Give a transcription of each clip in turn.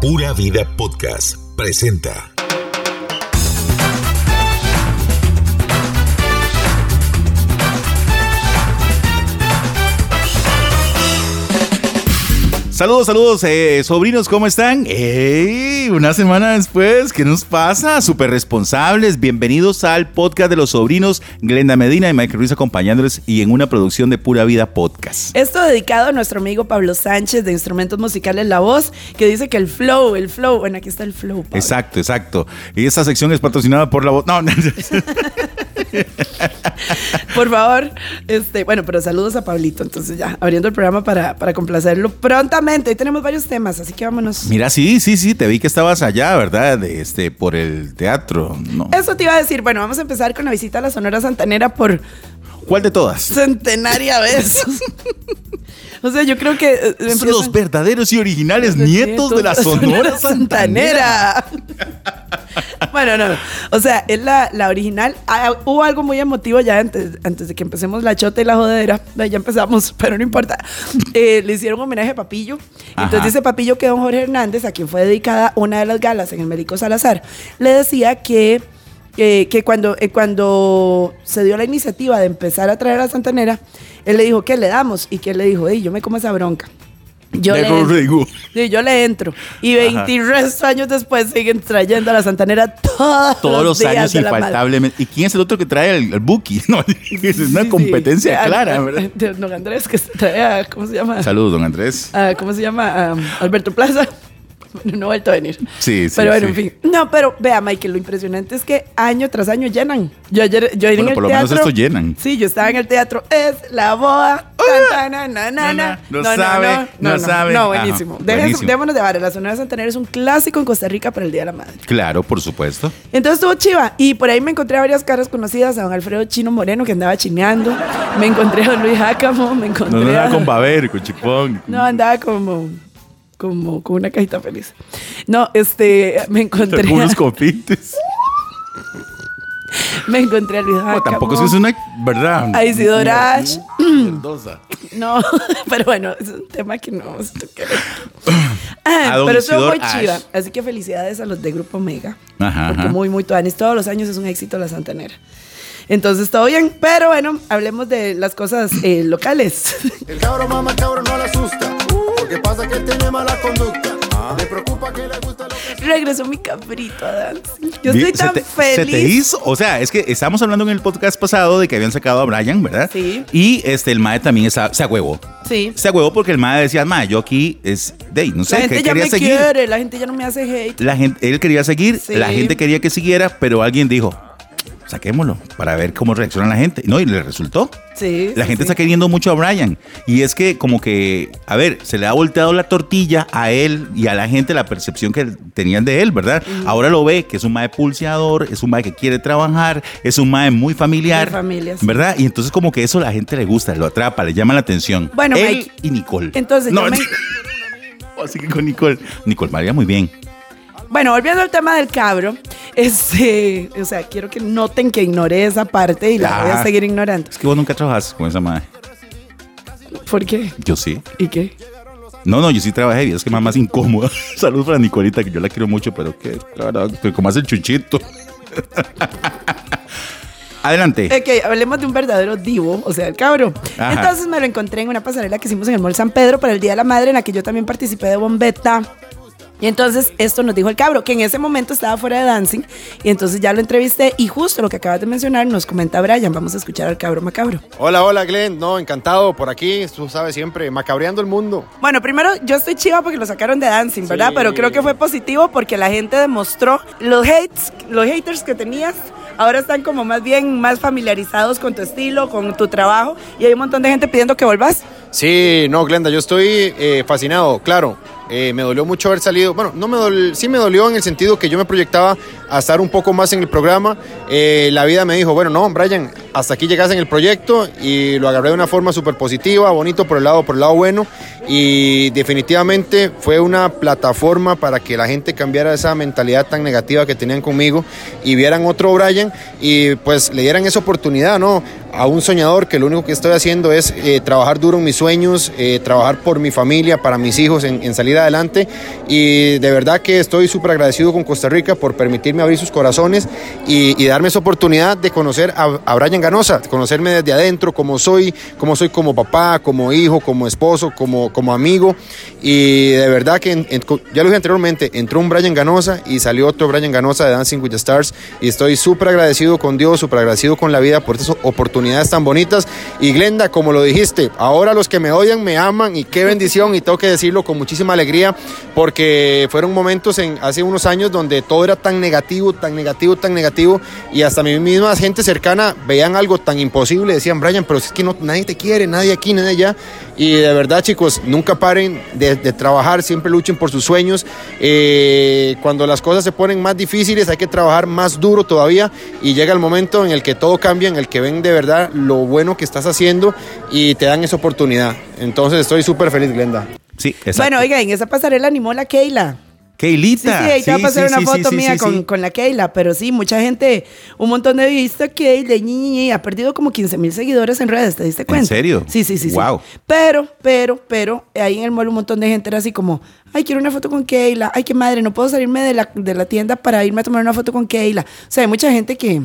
Pura Vida Podcast presenta. Saludos, saludos, eh, sobrinos, ¿cómo están? ¡Ey! Una semana después, ¿qué nos pasa? Súper responsables. Bienvenidos al podcast de los sobrinos, Glenda Medina y Michael Ruiz acompañándoles y en una producción de Pura Vida Podcast. Esto dedicado a nuestro amigo Pablo Sánchez de Instrumentos Musicales La Voz, que dice que el flow, el flow, bueno, aquí está el flow. Pablo. Exacto, exacto. Y esta sección es patrocinada por La Voz. No, no. Por favor, este, bueno, pero saludos a Pablito. Entonces ya, abriendo el programa para, para complacerlo prontamente. Hoy tenemos varios temas, así que vámonos. Mira, sí, sí, sí, te vi que estabas allá, ¿verdad? Este, por el teatro. No. Eso te iba a decir. Bueno, vamos a empezar con la visita a la Sonora Santanera por ¿Cuál de todas? centenaria vez. o sea, yo creo que eh, Son empiezan- los verdaderos y originales nietos de la Sonora Santanera. bueno, no, no. O sea, es la, la original. Ah, hubo algo muy emotivo ya antes, antes de que empecemos la chota y la jodedera. Ahí Ya empezamos, pero no importa. Eh, le hicieron homenaje a Papillo. Entonces Ajá. dice Papillo que don Jorge Hernández, a quien fue dedicada una de las galas en el Médico Salazar, le decía que, eh, que cuando, eh, cuando se dio la iniciativa de empezar a traer a Santanera, él le dijo, ¿qué le damos? Y que él le dijo, "Ey, yo me como esa bronca. Yo le, entro. Sí, yo le entro. Y 20 y resto años después siguen trayendo a la Santanera todos, Todos los días años infaltablemente. ¿Y quién es el otro que trae el, el Buki? No, es una Sí, sí. competencia Ah, clara, ¿verdad? Don Andrés, que trae a, ¿cómo se llama? Saludos, don Andrés. Ah, ¿Cómo se llama? Ah, Alberto Plaza. Bueno, no ha vuelto a venir. Sí, sí, Pero bueno, sí. en fin. No, pero vea, Michael, lo impresionante es que año tras año llenan. Yo ayer, yo en Bueno, el por lo menos esto llenan. Sí, yo estaba en el teatro. Es la boda. Tan, tan, na, na, na. No sabe, no sabe. No, Ajá, buenísimo. Démonos de bares. La Sonora Santanera es un clásico en Costa Rica para el Día de la Madre. Claro, por supuesto. Entonces estuvo chiva. Y por ahí me encontré a varias caras conocidas. A don Alfredo Chino Moreno, que andaba chineando. Me encontré a don Luis Jácamo. Me encontré No, no a... nada con Baber, con Chipón. No, andaba como... Como con una cajita feliz. No, este... Me encontré... Con unos copites. me encontré a Luis No, Jácamo. tampoco es una verdad. A Isidora Ash. Verdosa. No, pero bueno, es un tema que no vamos a tocar. Ah, pero estuvo muy chiva. Así que felicidades a los de Grupo Mega. Ajá, Porque ajá. muy, muy tuanis. Todos los años es un éxito la Santanera. Entonces, todo bien. Pero bueno, hablemos de las cosas eh, locales. El cabro mama cabro no le asusta. Porque pasa que tiene mala conducta. Le preocupa que le gusta lo que Regresó mi cabrito a dancing. Yo estoy tan te- feliz. Se te hizo, o sea, es que estábamos hablando en el podcast pasado de que habían sacado a Brian, ¿verdad? Sí. Y este, el Mae también está- se agüevó. Sí. Se agüevó porque el Mae decía, Mae, yo aquí es, de, no sé, la gente que ya quería me seguir. quiere, la gente ya no me hace hate. La gente, él quería seguir, Sí. la gente quería que siguiera, pero alguien dijo, saquémoslo para ver cómo reacciona la gente. No, y le resultó. Sí. La sí, gente sí. está queriendo mucho a Brian. Y es que como que, a ver, se le ha volteado la tortilla a él y a la gente la percepción que tenían de él, ¿verdad? Ahora lo ve que es un mae pulseador, es un mae que quiere trabajar, es un mae muy familiar. Familia, sí. ¿Verdad? Y entonces como que eso a la gente le gusta, lo atrapa, le llama la atención. Bueno, él Mike, y Nicole. entonces yo me- Así que con Nicole. Nicole María muy bien. Bueno, volviendo al tema del cabro, este, o sea, quiero que noten que ignoré esa parte y la voy a Ah. seguir ignorando. Es que vos nunca trabajas con esa madre. ¿Por qué? Yo sí. ¿Y qué? No, no, yo sí trabajé y es que más más incómoda. Saludos para Nicolita, que yo la quiero mucho, pero que, la verdad, que como hace el chuchito. Adelante. Ok, hablemos de un verdadero divo, o sea, el cabro. Ajá. Entonces me lo encontré en una pasarela que hicimos en el Mall San Pedro para el Día de la Madre, en la que yo también participé de bombeta. Y entonces esto nos dijo el cabro, que en ese momento estaba fuera de dancing. Y entonces ya lo entrevisté y justo lo que acabas de mencionar nos comenta Brian. Vamos a escuchar al cabro macabro. Hola, hola Glenn. No, encantado por aquí. Tú sabes siempre, macabreando el mundo. Bueno, primero yo estoy chiva porque lo sacaron de dancing, ¿verdad? Sí. Pero creo que fue positivo porque la gente demostró los hates, los haters que tenías. Ahora están como más bien más familiarizados con tu estilo, con tu trabajo y hay un montón de gente pidiendo que volvas. Sí, no, Glenda, yo estoy eh, fascinado, claro. Eh, me dolió mucho haber salido. Bueno, no me dol- sí me dolió en el sentido que yo me proyectaba a estar un poco más en el programa. Eh, la vida me dijo, bueno, no, Brian, hasta aquí llegas en el proyecto y lo agarré de una forma súper positiva, bonito por el lado, por el lado bueno. Y definitivamente fue una plataforma para que la gente cambiara esa mentalidad tan negativa que tenían conmigo y vieran otro Brian y pues le dieran esa oportunidad, ¿no? A un soñador que lo único que estoy haciendo es eh, trabajar duro en mis sueños, eh, trabajar por mi familia, para mis hijos, en, en salir adelante. Y de verdad que estoy súper agradecido con Costa Rica por permitirme abrir sus corazones y, darme esa oportunidad de conocer a, Brian Ganosa, conocerme desde adentro, como soy, como soy como papá, como hijo, como esposo, como, como amigo. Y de verdad que, ya lo dije anteriormente, entró un Brian Ganosa y salió otro Brian Ganosa de Dancing with the Stars. Y estoy súper agradecido con Dios, súper agradecido con la vida por estas oportunidades tan bonitas. Y Glenda, como lo dijiste, ahora los que me odian me aman y qué bendición. Y tengo que decirlo con muchísima alegría porque fueron momentos en, hace unos años donde todo era tan negativo, tan negativo, tan negativo. Y hasta mi misma gente cercana veían algo tan imposible. Decían, Brian, pero es que no, nadie te quiere, nadie aquí, nadie allá. Y de verdad, chicos, nunca paren de, de trabajar, siempre luchen por sus sueños. Eh, cuando las cosas se ponen más difíciles, hay que trabajar más duro todavía. Y llega el momento en el que todo cambia, en el que ven de verdad lo bueno que estás haciendo y te dan esa oportunidad. Entonces, estoy súper feliz, Glenda. Sí, exacto. Bueno, oiga, en esa pasarela animó la Keila. Sí, sí, Keilita. ahí te va a pasar sí, una sí, foto sí, mía sí, con, sí. con la Keila, pero sí, mucha gente, un montón de vistas Keila, ñi, ñi, ha perdido como 15 mil seguidores en redes, ¿te diste cuenta? serio? Sí, sí, sí. sí. Wow. Pero, pero, pero, ahí en el mall un montón de gente era así como, ay, quiero una foto con Keila, ay, qué madre, no puedo salirme de la, de la tienda para irme a tomar una foto con Keila. O sea, hay mucha gente que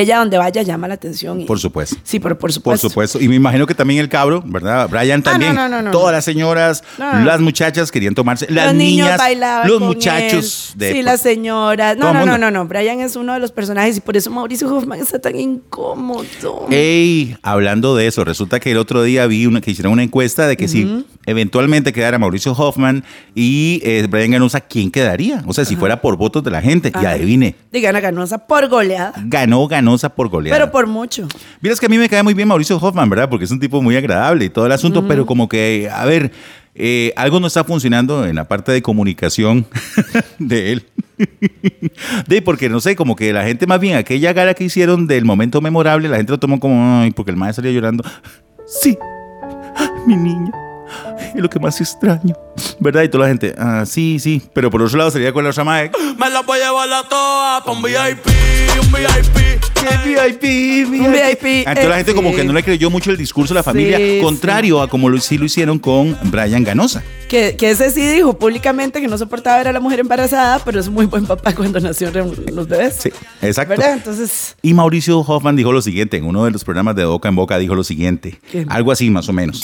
ella donde vaya llama la atención. y- Por supuesto. Sí, por, por Por supuesto. supuesto. Y me imagino que también el cabro, ¿verdad? Brian Ah, también. no, no, no, Todas las señoras, las muchachas querían tomarse. Las los niños niñas, bailaban los con muchachos. él. de- sí, las señoras. No, no, no, no, no. Brian es uno de los personajes y por eso Mauricio Hoffman está tan incómodo. Ey, hablando de eso, resulta que el otro día vi una, que hicieron una encuesta de que si eventualmente quedara Mauricio Hoffman y eh, Brian Ganosa, ¿quién quedaría? O sea, si fuera por votos de la gente. Y Ajá. adivine, Digan a Ganosa por goleada. ganó Ganosa por goleada. Pero por mucho. Vieras que a mí me cae muy bien Mauricio Hoffman, ¿verdad? Porque es un tipo muy agradable y todo el asunto, pero como que, a ver, eh, algo no está funcionando en la parte de comunicación de él. de porque no sé, como que la gente más bien aquella gala que hicieron del momento memorable, la gente lo tomó como, ay, porque el maestro salía llorando. Sí, mi niña. Es lo que más extraño. ¿Verdad? Y toda la gente, ah, sí, sí. Pero por otro lado sería con la otra mae, Me la voy a llevar a todas pa' un VIP, un VIP. VIP, Un VIP, Entonces la gente eh, como que no le creyó mucho el discurso de la familia, Sí, contrario a como lo, sí lo hicieron con Brian Ganosa. Que, que ese sí dijo públicamente que no soportaba ver a la mujer embarazada, pero es muy buen papá cuando nacieron los bebés. Sí, exacto. ¿Verdad? Entonces, Y Mauricio Hoffman dijo lo siguiente, en uno de los programas de Boca en Boca dijo lo siguiente, ¿Qué? algo así más o menos.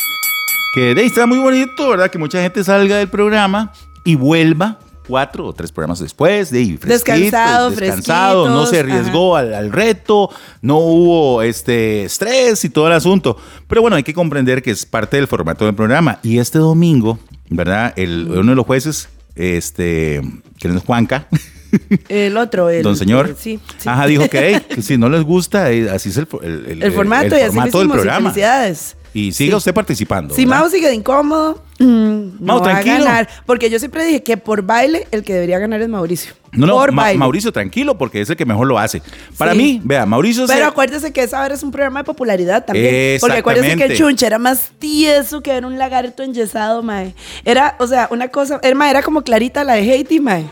Que de ahí está muy bonito, ¿verdad? Que mucha gente salga del programa y vuelva cuatro o tres programas después, de ahí, Descansado, descansado, no se arriesgó al, al reto, no hubo este estrés y todo el asunto. Pero bueno, hay que comprender que es parte del formato del programa. Y este domingo, ¿verdad? El, uno de los jueces, este, que no es Juanca, el otro, el. Don señor. el- sí, sí. Ajá, dijo que, hey, que si no les gusta, eh, así es el, el, El formato y así formato del programa. Felicidades. Y siga Sí. usted participando. Si ¿verdad? Mao sigue de incómodo, mm, no va a ganar. Porque yo siempre dije que por baile el que debería ganar es Mauricio. No, no, por Ma- baile. Mauricio, tranquilo, porque es el que mejor lo hace. Para Sí. mí, vea, Mauricio se- Pero acuérdese que esa ahora es un programa de popularidad también. Porque acuérdese que el chunche era más tieso que era un lagarto enyesado, mae. Era, o sea, una cosa, era, era como Clarita la de Haiti, mae.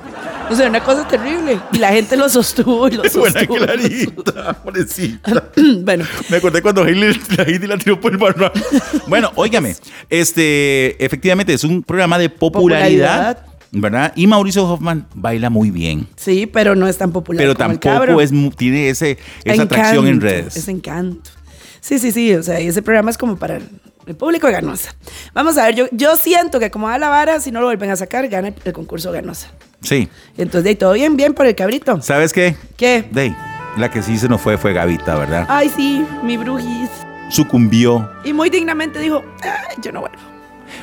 O sea, una cosa terrible. Y la gente lo sostuvo y lo Qué buena sostuvo. clarita, pobrecita. bueno, Me acordé cuando Hailey, la Hailey la tiró por el barranco. Bueno, óigame, este, efectivamente es un programa de popularidad, Popularidad. ¿verdad? Y Mauricio Hoffman baila muy bien. sí, pero no es tan popular. Pero como el tampoco es, mu- tiene ese, esa atracción en redes. Es encanto. Sí, sí, sí. O sea, ese programa es como para el, el público de Ganosa. Vamos a ver, yo, yo siento que como da la vara, si no lo vuelven a sacar, gana el, el concurso Ganosa. Sí. Entonces, de todo bien, bien por el cabrito. ¿Sabes qué? ¿Qué? Dey, la que sí se nos fue fue Gavita, ¿verdad? Ay, sí, mi brujis. Sucumbió. Y muy dignamente dijo, Ay, yo no vuelvo.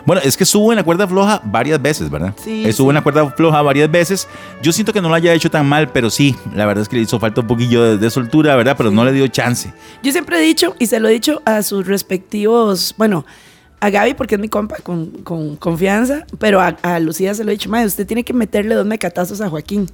Bueno, es que estuvo en la cuerda floja varias veces, ¿verdad? Sí, Estuvo sí. en la cuerda floja varias veces. Yo siento que no lo haya hecho tan mal, pero sí, la verdad es que le hizo falta un poquillo de, de soltura, ¿verdad? Pero no le dio chance. Yo siempre he dicho, y se lo he dicho a sus respectivos, bueno, a Gaby porque es mi compa con, con confianza, pero a, a Lucía se lo he dicho, madre, usted tiene que meterle dos mecatazos a Joaquín.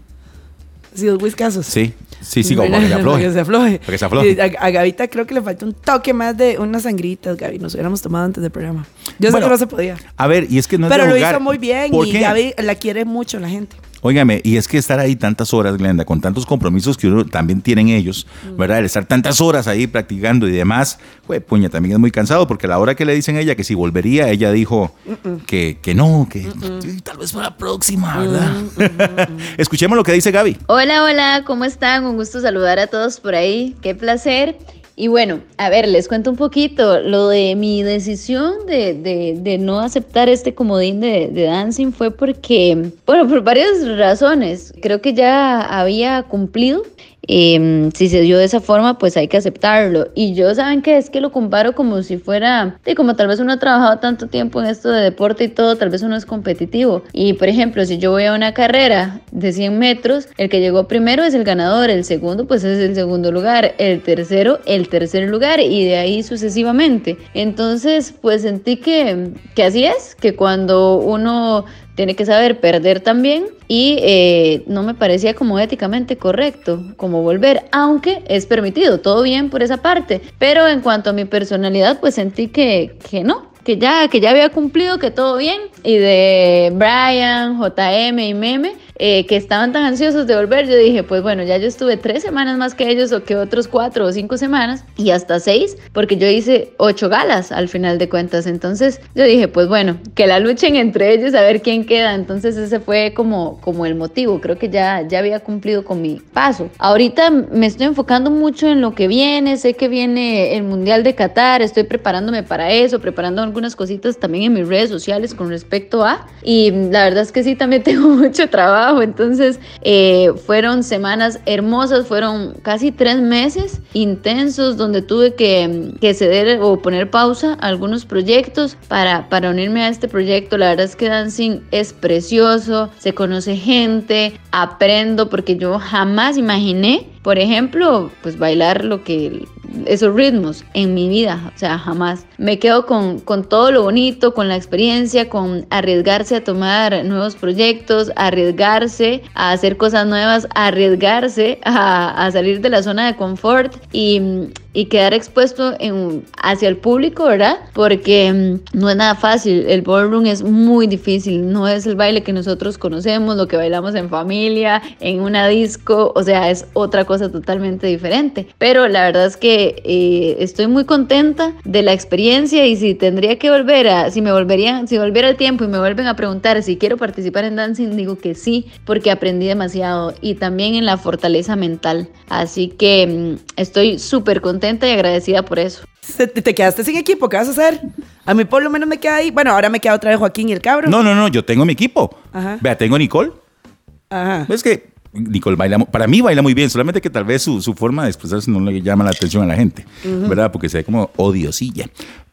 Sí, dos whiskazos. Sí, sí, sí, como para que se Para afloje. que se afloje. Para que se afloje. A, a Gavita creo que le falta un toque más de unas sangritas, Gaby. Nos hubiéramos tomado antes del programa. Yo Bueno, sé que no se podía. A ver, y es que no es Pero de lo jugar. hizo muy bien ¿Por y? Gaby la quiere mucho la gente. Óigame, y es que estar ahí tantas horas, Glenda, con tantos compromisos que uno también tienen ellos, ¿verdad? El estar tantas horas ahí practicando y demás, pues puña, también es muy cansado, porque a la hora que le dicen a ella que si volvería, ella dijo que, que no, que tal vez para la próxima, ¿verdad? Escuchemos lo que dice Gaby. Hola, hola, ¿cómo están? Un gusto saludar a todos por ahí. Qué placer. Y bueno, a ver, les cuento un poquito. Lo de mi decisión de, de- no aceptar este comodín de, de dancing fue porque, bueno, por varias razones. Creo que ya había cumplido. Em, si se dio de esa forma, pues hay que aceptarlo. Y yo, ¿saben qué? Es que lo comparo como si fuera, de como tal vez uno ha trabajado tanto tiempo en esto de deporte y todo, tal vez uno es competitivo. Y por ejemplo, si yo voy a una carrera de 100 metros, el que llegó primero es el ganador, el segundo pues es el segundo lugar, el tercero el tercer lugar y de ahí sucesivamente. Entonces, pues sentí que, que así es, que cuando uno tiene que saber perder también y eh, no me parecía como éticamente correcto como volver, aunque es permitido, todo bien por esa parte, pero en cuanto a mi personalidad pues sentí que, que no, que ya, que ya había cumplido, que todo bien. Y de Brian, JM y Meme eh, que estaban tan ansiosos de volver, yo dije, pues bueno, ya yo estuve tres semanas más que ellos o que otros cuatro o cinco semanas y hasta seis, porque yo hice ocho galas al final de cuentas. Entonces yo dije, pues bueno, que la luchen entre ellos a ver quién queda. Entonces ese fue como, como el motivo. Creo que ya, ya había cumplido con mi paso. Ahorita me estoy enfocando mucho en lo que viene. Sé que viene el Mundial de Qatar. Estoy preparándome para eso, preparando algunas cositas también en mis redes sociales con respecto a. Y la verdad es que sí, también tengo mucho trabajo. Entonces eh, fueron semanas hermosas, fueron casi tres meses intensos donde tuve que, ceder o poner pausa a algunos proyectos para, para unirme a este proyecto. La verdad es que Dancing es precioso, se conoce gente, aprendo porque yo jamás imaginé, por ejemplo, pues bailar lo que esos ritmos en mi vida, o sea, jamás. Me quedo con, con todo lo bonito, con la experiencia, con arriesgarse a tomar nuevos proyectos, arriesgarse a hacer cosas nuevas, arriesgarse a, a salir de la zona de confort y, y quedar expuesto en, hacia el público, ¿verdad? Porque mm, no es nada fácil, el ballroom es muy difícil, no es el baile que nosotros conocemos, lo que bailamos en familia, en una disco, o sea, es otra cosa totalmente diferente. Pero la verdad es que eh, estoy muy contenta de la experiencia y si tendría que volver a, si me volverían, si volviera el tiempo y me vuelven a preguntar si quiero participar en dancing, digo que sí, porque aprendí demasiado y también en la fortaleza mental. Así que mm, estoy súper contenta y agradecida por eso. Te, te quedaste sin equipo, ¿qué vas a hacer? A mí por lo menos me queda ahí. Bueno, ahora me queda otra vez Joaquín y el cabro. No, no, no, yo tengo mi equipo. Ajá. Vea, tengo a Nicole. Ajá. Es que Nicole baila, para mí baila muy bien, solamente que tal vez su, su forma de expresarse no le llama la atención a la gente, ¿verdad? Porque se ve como odiosilla.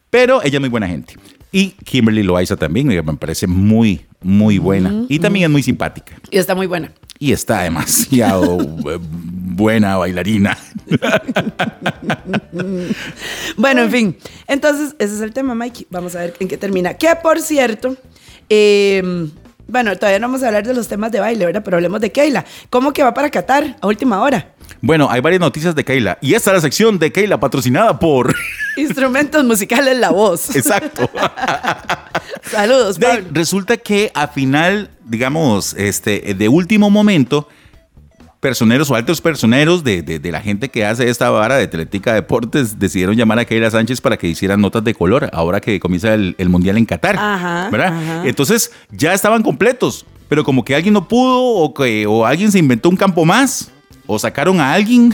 Pero ella es muy buena gente. Y Kimberly Loaiza también, me parece muy, muy buena. Y también es muy simpática. Y está muy buena. Y está demasiado eh, buena bailarina. Bueno, en fin. Entonces, ese es el tema, Mikey. Vamos a ver en qué termina. Que por cierto, eh, bueno, todavía no vamos a hablar de los temas de baile, ¿verdad? Pero hablemos de Keila. ¿Cómo que va para Qatar a última hora? Bueno, hay varias noticias de Keila. Y esta es la sección de Keila patrocinada por... Instrumentos musicales, la voz. Exacto. Saludos, De- resulta que a final, digamos, este, de último momento, personeros o altos personeros de, de- de la gente que hace esta vara de Teletica Deportes decidieron llamar a Keila Sánchez para que hicieran notas de color ahora que comienza el, el Mundial en Qatar. Ajá, ¿verdad? ajá. Entonces ya estaban completos, pero como que alguien no pudo o, que, o alguien se inventó un campo más o sacaron a alguien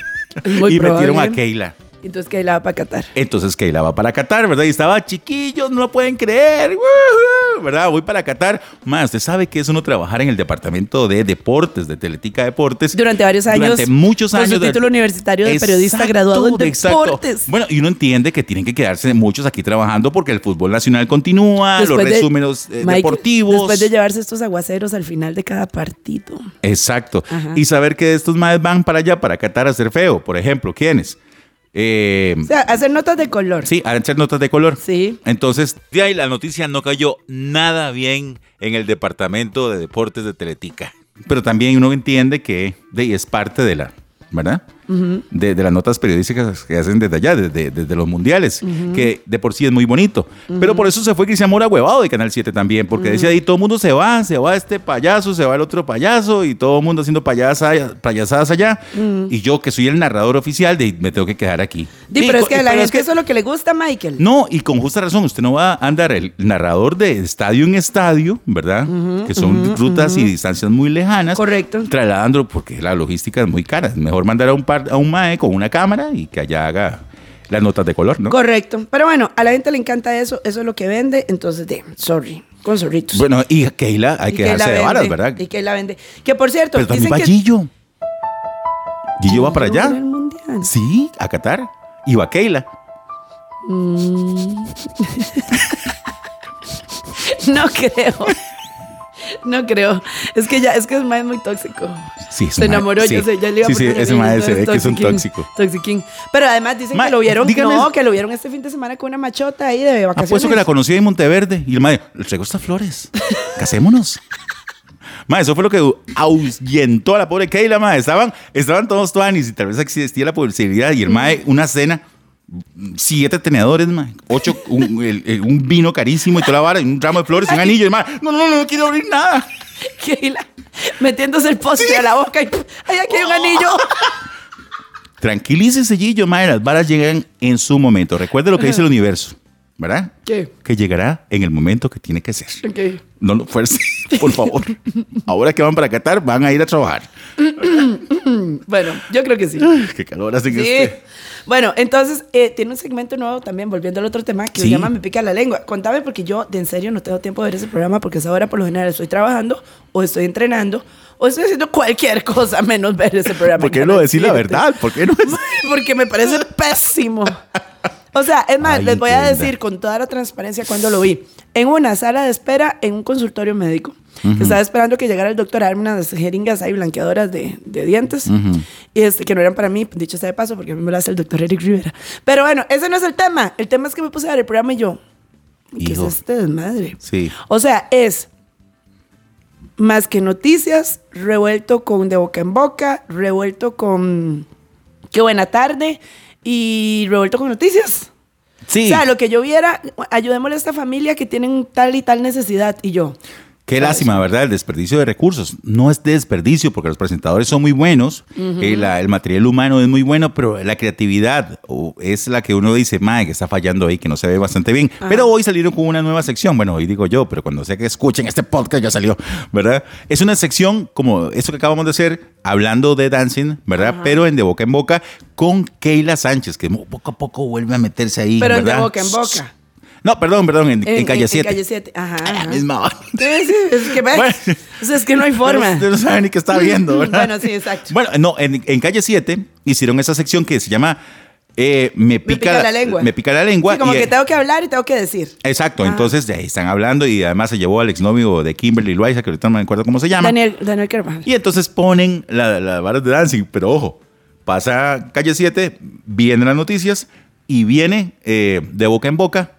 y metieron a. Keila. Entonces Keila va para Qatar. Entonces Keila va para Qatar, ¿verdad? Y estaba chiquillos, no lo pueden creer. ¿verdad? Voy para Qatar. Más, usted sabe que es uno trabajar en el departamento de deportes, de Teletica Deportes. Durante varios años. Durante muchos con años. su de- título universitario de periodista graduado en exacto. deportes. Bueno, y uno entiende que tienen que quedarse muchos aquí trabajando porque el fútbol nacional continúa, Después los de- resúmenes eh, Mike, deportivos. Después de llevarse estos aguaceros al final de cada partido. Exacto. Ajá. Y saber que estos madres van para allá, para Qatar a hacer feo. Por ejemplo, ¿quiénes? Eh, O sea, hacer notas de color. Sí, hacer notas de color. Sí. Entonces, de ahí la noticia no cayó nada bien en el departamento de deportes de Teletica. Pero también uno entiende que de ahí es parte de la, ¿verdad? De, de las notas periodísticas que hacen desde allá, desde, desde los mundiales, que de por sí es muy bonito. Pero por eso se fue Cristian Mora huevado de Canal 7 también, porque decía ahí todo el mundo se va, se va este payaso, se va el otro payaso y todo el mundo haciendo payasa- payasadas allá. Y yo que soy el narrador oficial, de, me tengo que quedar aquí. Y pero es que a la gente eso es lo que le gusta, Michael. no, y con justa razón, usted no va a andar el narrador de estadio en estadio, ¿verdad? que son rutas y distancias muy lejanas. Correcto. Trasladándolo porque la logística es muy cara. Es mejor mandar a un, par, a un mae con una cámara y que allá haga las notas de color, ¿no? Correcto. Pero bueno, a la gente le encanta eso, eso es lo que vende, entonces de, sorry, con zorritos. Bueno, y Keila hay Y que dejarse de varas, ¿verdad? Y que la vende. Que por cierto, Pero también dicen va que Gillo. Gillo va para allá. Sí, a Qatar. Y va Keila. no creo. No creo. Es que ya, es que es más muy tóxico. Sí, ese Se enamoró, sí. yo sé, ya le iba a Sí, sí, poner ese el mae niño, se ve que es un tóxico. toxiquín. Pero además dicen Ma, que lo vieron, dígame- no, que lo vieron este fin de semana con una machota ahí de vacaciones. Apuesto que la conocí en Monteverde. Y el mae, le traigo estas flores. Casémonos. Ma, eso fue lo que ahuyentó a la pobre Keila, ma. Estaban, estaban todos tuanis y tal vez existía la posibilidad. Y el mae, una cena, siete tenedores, ma. Ocho, un, el- el- un vino carísimo y toda la vara, y un ramo de flores, y un anillo. Y no, no, no, no quiero abrir nada. Keila metiéndose el postre a la boca y ¡ay, aquí hay un anillo! Tranquilícese, Gillo, mae. Las varas llegan en su momento. Recuerde lo que dice el universo, ¿verdad? ¿Qué? Que llegará en el momento que tiene que ser. Ok. No lo fuerce, por favor. Ahora que van para Qatar, van a ir a trabajar. Bueno, yo creo que sí. Qué calor hacen Sí. este. Bueno, entonces eh, tiene un segmento nuevo también, volviendo al otro tema, que se Sí. llama Me pica la lengua. Contame, porque yo de en serio no tengo tiempo de ver ese programa, porque a esa hora por lo general estoy trabajando, o estoy entrenando, o estoy haciendo cualquier cosa menos ver ese programa. ¿Por qué no decir la 7. verdad? ¿Por qué no? Porque me parece pésimo. O sea, es más, Ay, les voy a decir con toda la transparencia cuando lo vi. En una sala de espera en un consultorio médico. Estaba esperando que llegara el doctor a darme unas jeringas ahí blanqueadoras de, de dientes. Y este, que no eran para mí, dicho sea de paso, porque a mí me lo hace el doctor Eric Rivera. Pero bueno, ese no es el tema. El tema es que me puse a ver el programa y yo. ¿Qué Hijo. es este desmadre? Sí. O sea, es más que noticias, revuelto con de boca en boca, revuelto con qué buena tarde y revuelto con noticias. Sí. O sea, lo que yo viera, ayudémosle a esta familia que tienen tal y tal necesidad. Y yo, Qué lástima, ¿verdad? El desperdicio de recursos. No es desperdicio porque los presentadores son muy buenos, la- el material humano es muy bueno, pero la creatividad es la que uno dice, mae, que está fallando ahí, que no se ve bastante bien. Pero hoy salieron con una nueva sección. Bueno, hoy digo yo, pero cuando sea que escuchen este podcast ya salió, ¿verdad? Es una sección como esto que acabamos de hacer, hablando de dancing, ¿verdad? Pero en de boca en boca con Keila Sánchez, que poco a poco vuelve a meterse ahí, pero de ¿verdad? boca en boca. No, perdón, perdón, en, en calle 7. En calle 7, ajá. La misma hora. Sí, es que ves. Bueno. Es que no hay forma. Usted no sabe ni qué está viendo, ¿verdad? Bueno, sí, exacto. Bueno, no, en, calle 7 hicieron esa sección que se llama eh, me, pica, pica la lengua. Me pica la lengua. Sí, como y- que tengo que hablar y tengo que decir. Exacto, Ah. entonces de ahí están hablando y además se llevó al exnovio de Kimberly Loaiza, que ahorita no me acuerdo cómo se llama. Daniel, Daniel Carvajal. Y entonces ponen las la varas de dancing, pero ojo, pasa calle 7, vienen las noticias y viene eh, de boca en boca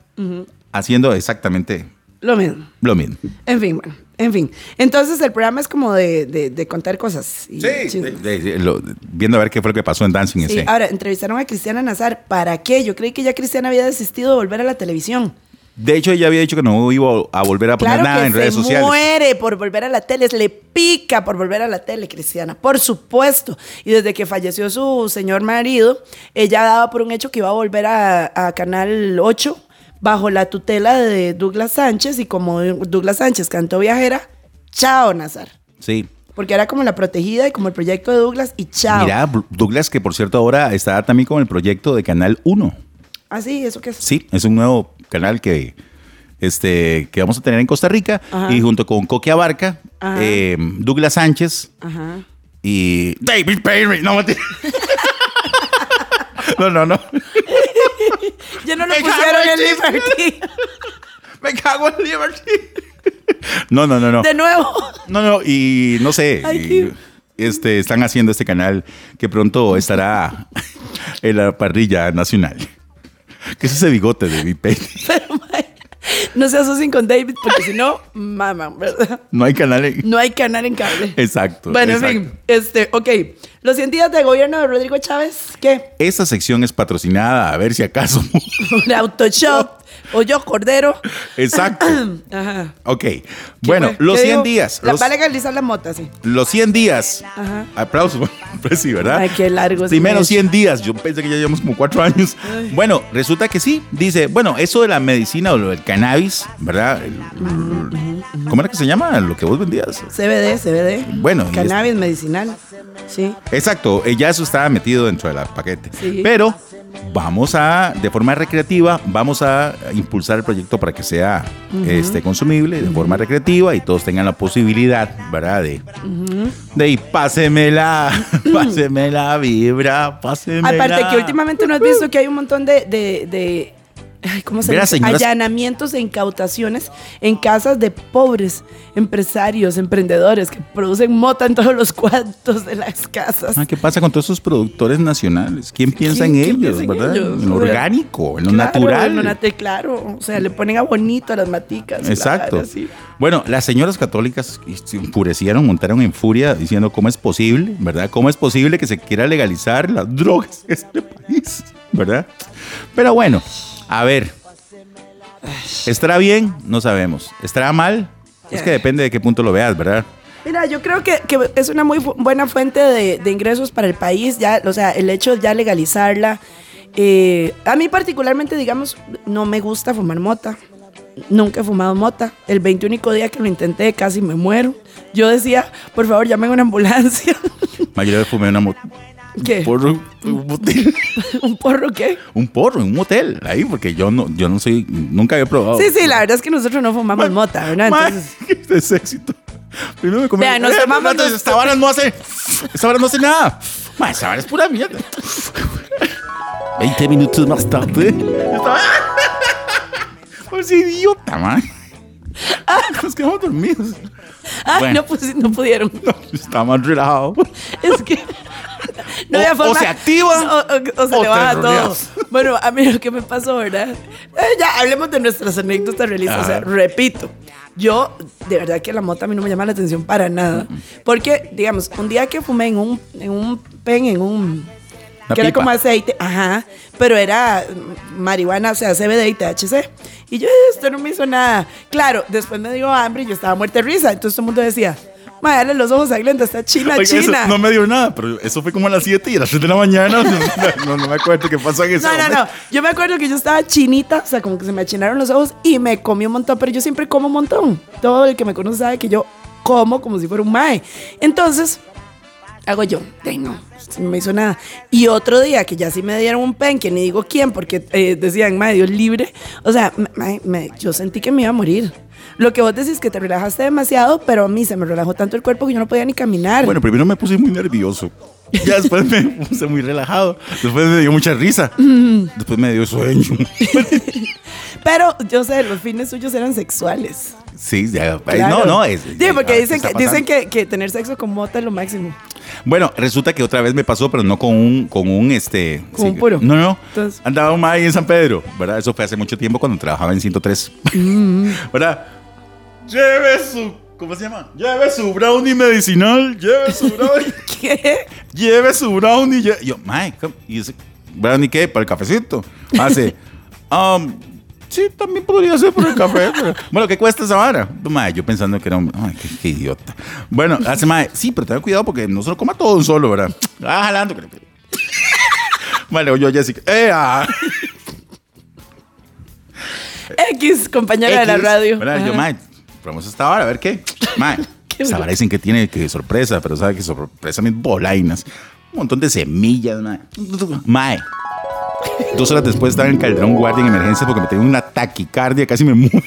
haciendo exactamente Lo mismo. lo mismo. En fin, bueno, en fin. Entonces el programa es como de, de- de contar cosas. y chismes. de- de- lo- viendo a ver qué fue lo que pasó en dancing Sí, ahora, entrevistaron a Cristiana Nazar. ¿Para qué? Yo creí que ya Cristiana había desistido de volver a la televisión. De hecho, ella había dicho que no iba a volver a poner Claro nada que en redes se sociales. muere por volver a la tele, le pica por volver a la tele, Cristiana, por supuesto. Y desde que falleció su señor marido, ella daba por un hecho que iba a volver a, a Canal 8 bajo la tutela de Douglas Sánchez y como Douglas Sánchez cantó viajera, chao Nazar. Sí. Porque era como la protegida y como el proyecto de Douglas y chao. Mira, Douglas, que por cierto ahora está también con el proyecto de Canal 1. Ah, sí, ¿eso qué es? Sí, es un nuevo canal que, este, que vamos a tener en Costa Rica. Ajá. Y junto con Coque Abarca, eh, Douglas Sánchez Ajá. y David Perry. No, no, no. Ya no lo Me pusieron en Liberty. Me cago en Liberty. No, no, no, no. De nuevo. No, no, y no sé. Ay, y, qué- este, están haciendo este canal que pronto estará en la parrilla nacional. ¿Qué es ese bigote de Perry? Pero, No se asocien con David porque si no, maman, ¿verdad? No hay canal en- No hay canal en cable. Exacto. Bueno, exacto. en fin, este, ok. Los 100 días de gobierno de Rodrigo Chávez, ¿qué? Esta sección es patrocinada, a ver si acaso. Un autoshop o yo, Cordero. Exacto. Ajá. Ok. ¿Qué Bueno, fue? los ¿Qué 100 dijo? días. La, Los, va a legalizar la mota, sí. los 100 días. Ajá. Aplausos. Pues sí, ¿verdad? Ay, qué largo Primero mes. 100 días. Yo pensé que ya llevamos como 4 años. Bueno, resulta que sí. Dice, bueno, eso de la medicina o lo del cannabis, ¿verdad? El- ¿Cómo era que se llama? Lo que vos vendías. CBD, CBD. Bueno, Cannabis medicinal. Sí. Exacto, eh, ya eso estaba metido dentro del paquete. Sí. Pero vamos a, de forma recreativa, vamos a impulsar el proyecto para que sea este, consumible de forma recreativa y todos tengan la posibilidad, ¿verdad? De, de y pásemela, pásemela, vibra, pásemela. Aparte que últimamente no has visto que hay un montón de, de, de- ay, ¿cómo se dice? allanamientos e incautaciones en casas de pobres empresarios, emprendedores que producen mota en todos los cuartos de las casas. Ah, ¿Qué pasa con todos esos productores nacionales? ¿Quién piensa ¿Quién- en quién ellos, piensa en verdad? ellos? En lo orgánico, en lo Claro, natural. en lo nat- claro, o sea, le ponen a bonito a las maticas. Exacto. Bueno, las señoras católicas se enfurecieron, montaron en furia diciendo cómo es posible, ¿verdad? ¿Cómo es posible que se quiera legalizar las drogas en este país, ¿verdad? Pero bueno, a ver. ¿Estará bien? No sabemos. ¿Estará mal? Es que depende de qué punto lo veas, ¿verdad? Mira, yo creo que, que es una muy buena fuente de, de ingresos para el país, ya, o sea, el hecho de ya legalizarla. eh, a mí particularmente, digamos, no me gusta fumar mota. Nunca he fumado mota. El 21 día que lo intenté casi me muero. Yo decía, por favor, llamen a una ambulancia. Mayor fumé una mo- ¿Qué? un porro, un motel, ¿Un porro qué? un porro en un motel, ahí, porque yo no, yo no soy, nunca había probado. Sí, sí, la verdad es que nosotros no fumamos mota, ¿verdad? Ma, Entonces, qué es éxito. Primero me comí. Vea, nos Eh, los- Esta vara no hace. Esta vara no hace nada. Ma, esta vara es pura mierda. 20 minutos más tarde. Estaba. Pues idiota, man. Nos quedamos dormidos. ay, Bueno. no, pues, no pudieron. Está más relajado. Es que. No O- había o forma. se activa, O, o- o se le baja todo. Bueno, a mí lo que me pasó, ¿verdad? Eh, ya hablemos de nuestras anécdotas realistas. O sea, repito. Yo, de verdad que la mota a mí no me llama la atención para nada. Porque, digamos, un día que fumé en un, en un pen, en un. Una que era pipa. como aceite, ajá, pero era marihuana, o sea, CBD y THC. Y yo, esto no me hizo nada. Claro, después me dio hambre y yo estaba muerta de risa. Entonces todo el mundo decía, madre, los ojos a Glenda, está china, Oiga, eso china. no me dio nada, pero eso fue como a las 7 y a las 3 de la mañana. No, no, no me acuerdo qué pasó en ese No, no, momento. no. Yo me acuerdo que yo estaba chinita, o sea, como que se me achinaron los ojos y me comí un montón, pero yo siempre como un montón. Todo el que me conoce sabe que yo como como si fuera un mae. Entonces, hago yo, "Ay, no, me hizo nada. Y otro día que ya sí me dieron un pen, que ni digo quién, porque eh, decían, mae, Dios libre. O sea, me- yo sentí que me iba a morir. Lo que vos decís que te relajaste demasiado, pero a mí se me relajó tanto el cuerpo que yo no podía ni caminar. Bueno, primero me puse muy nervioso. Ya después me puse muy relajado. Después me dio mucha risa. Después me dio sueño. pero yo sé, los fines suyos eran sexuales. Sí, ya. Claro. No, no. Es, Sí, ya, porque ¿qué dicen, que, dicen que, que tener sexo con mota es lo máximo. Bueno, resulta que otra vez me pasó, pero no con un, con un este. Con un puro. No, no. Entonces- Andaba un ahí en San Pedro, ¿verdad? Eso fue hace mucho tiempo cuando trabajaba en 103. Mm. ¿Verdad? Lleve su. ¿Cómo se llama? Lleve su brownie medicinal. Lleve su brownie. ¿Qué? lleve su brownie. lle-". Yo, Mike. ¿y ese brownie qué? ¿Para el cafecito? Hace, um, sí, también podría ser por el café. pero- Bueno, ¿qué cuesta esa vara? Mae, yo pensando que era un. Ay, qué, qué idiota. Bueno, hace mae, sí, pero tenga cuidado porque no se lo coma todo un solo, ¿verdad? Ah, jalando. creo que- Vale, yo Jessica. ¡Eh! ah! X, compañera de la radio. ¿verdad? Yo, mae, probamos esta vara, a ver qué. Mae, esta vara dicen que tiene que sorpresa, pero sabe que sorpresa mis bolainas. Un montón de semillas, mae. Mae. Dos horas después estaba en Calderón Guardia en emergencia porque me tenía una taquicardia, casi me muero.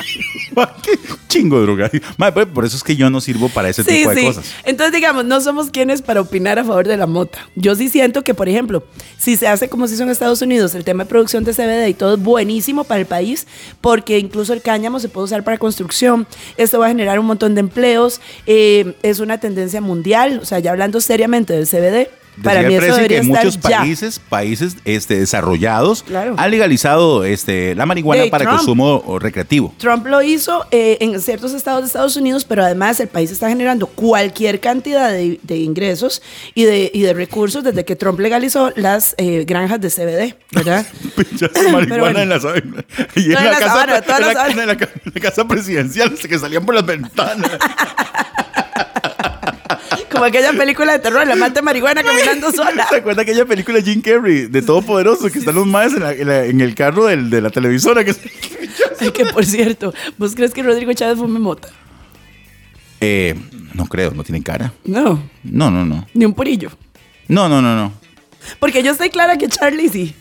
Qué chingo de droga. Por por eso es que yo no sirvo para ese Sí, tipo de sí. cosas. Entonces, digamos, no somos quienes para opinar a favor de la mota. Yo sí siento que, por ejemplo, si se hace como se hizo en Estados Unidos, el tema de producción de CBD y todo es buenísimo para el país, porque incluso el cáñamo se puede usar para construcción. Esto va a generar un montón de empleos. eh, es una tendencia mundial. O sea, ya hablando seriamente del CBD, Para mí eso que muchos ya. países, países este, desarrollados Claro. han legalizado este, la marihuana Hey, para Trump. consumo recreativo. Trump lo hizo eh, en ciertos estados de Estados Unidos, pero además el país está generando cualquier cantidad de, de ingresos y de, y de recursos desde que Trump legalizó las eh, granjas de CBD, ¿verdad? Marihuana en la casa presidencial que salían por las ventanas. Como aquella película de terror, la mata marihuana caminando sola. ¿Se acuerda aquella película de Jim Carrey de Todopoderoso que están los maes en, la- en la- en el carro del- de la televisora? Que... Ay, que por cierto, ¿vos crees que Rodrigo Chávez fume mota? Eh, no creo, no tienen cara. No, No, no, no. ni un purillo. No, no, no, no. Porque yo estoy clara que Charlie sí.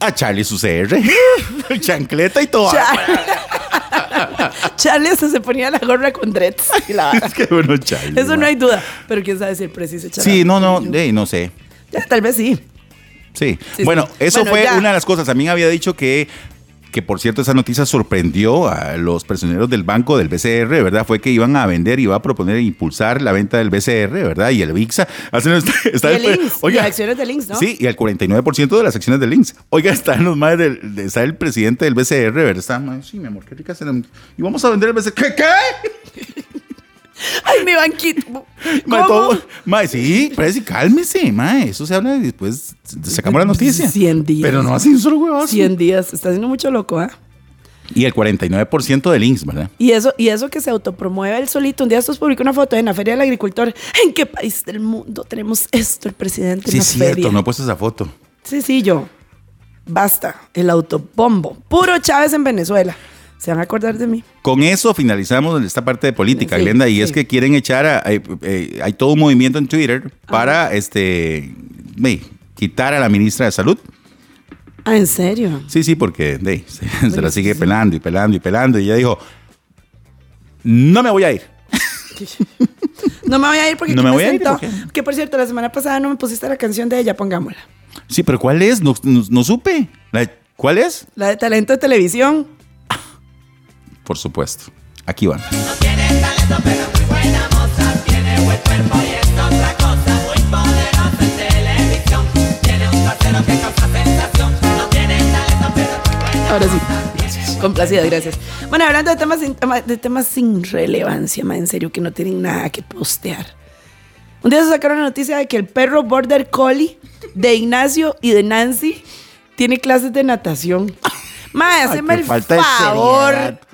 A Charlie su CR. Chancleta y todo. Char- Charlie hasta se ponía la gorra con dreads. y la vara. Es que bueno, Charlie. Eso no hay duda. Pero quién sabe si el preciso Sí, no, no, ey, no sé. Ya, tal vez sí. Sí. Sí, bueno, sí. eso Bueno, fue ya. una de las cosas. También había dicho que, que, por cierto, esa noticia sorprendió a los personeros del banco del BCR, ¿verdad? Fue que iban a vender, iba a proponer impulsar la venta del BCR, ¿verdad? Y el VIXA. Hacen- Está, está Y el y acciones de Links, ¿no? Sí, y el 49% de las acciones de Links. Oiga, están los más del, de- está el presidente del BCR, ¿verdad? Está, "Mae, sí, mi amor, qué ricas eran". Y vamos a vender el BCR. ¿Qué? ¿Qué? Ay, mi banquito. Mae, todo- mae, sí, pero sí, cálmese, mae. Eso se habla y después sacamos la noticia. 100 días. Pero no así un solo huevazo. 100 días. Está siendo mucho loco, ¿ah? Y el 49% de links, ¿verdad? Y eso, y eso que se autopromueve él solito. Un día estos publicó una foto en la Feria del Agricultor. ¿En qué país del mundo tenemos esto, el presidente Sí, es cierto, feria? no he puesto esa foto. Sí, sí, yo. Basta. El autobombo. Puro Chávez en Venezuela. Se van a acordar de mí. Con eso finalizamos esta parte de política, Sí, Glenda, y sí. es que quieren echar a, eh, eh, hay todo un movimiento en Twitter para este ve, quitar a la ministra de Salud. Ah, ¿en serio? Sí, sí, porque ve, se, se la sigue pelando y pelando y pelando. Y ella dijo, no me voy a ir. No me voy a ir porque No me voy a ir, ¿por? Que por cierto, la semana pasada no me pusiste la canción de ella, pongámosla. Sí, pero ¿cuál es? No, no- no supe. La- ¿Cuál es? La de talento de televisión. Por supuesto. Aquí van. Ahora sí. Complacida, gracias. Bueno, hablando de temas sin, de temas sin relevancia, ma, en serio, que no tienen nada que postear. Un día se sacaron la noticia de que el perro Border Collie de Ignacio y de Nancy tiene clases de natación. Ma, haceme el favor. seriedad.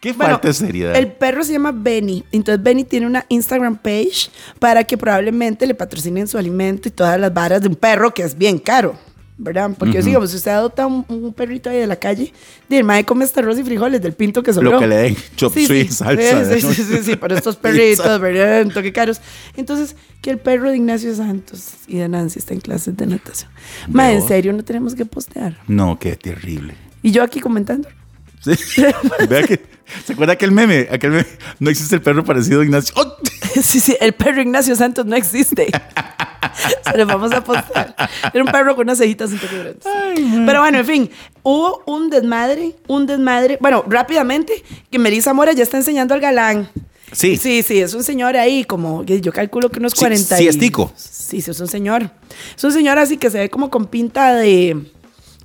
Qué Bueno, falta de seriedad. El perro se llama Benny. Entonces Benny tiene una Instagram page para que probablemente le patrocinen su alimento y todas las varas de un perro que es bien caro. ¿Verdad? Porque digamos, si usted adopta un, un perrito ahí de la calle, el mae come arroz y frijoles del pinto que sobró. Lo que le den, chop Sí, suey, sí. salsa. Sí, sí, sí, sí, para estos perritos, ¿verdad? Un toque caros. Entonces, que el perro de Ignacio Santos y de Nancy está en clases de natación. Ma, en serio, no tenemos que postear. No, qué terrible. Y yo aquí comentando. Sí. Vea que, ¿Se acuerda aquel meme? Aquel meme, no existe el perro parecido a Ignacio. ¡Oh! Sí, sí, el perro Ignacio Santos no existe. Se lo vamos a postar. Era un perro con unas cejitas un poco grandes. Pero bueno, en fin, hubo un desmadre, un desmadre. Bueno, rápidamente, que Melissa Mora ya está enseñando al galán. Sí. Sí, sí, es un señor ahí, como yo calculo que unos Sí, 40 sí, es tico. Sí, sí, es un señor. Es un señor así que se ve como con pinta de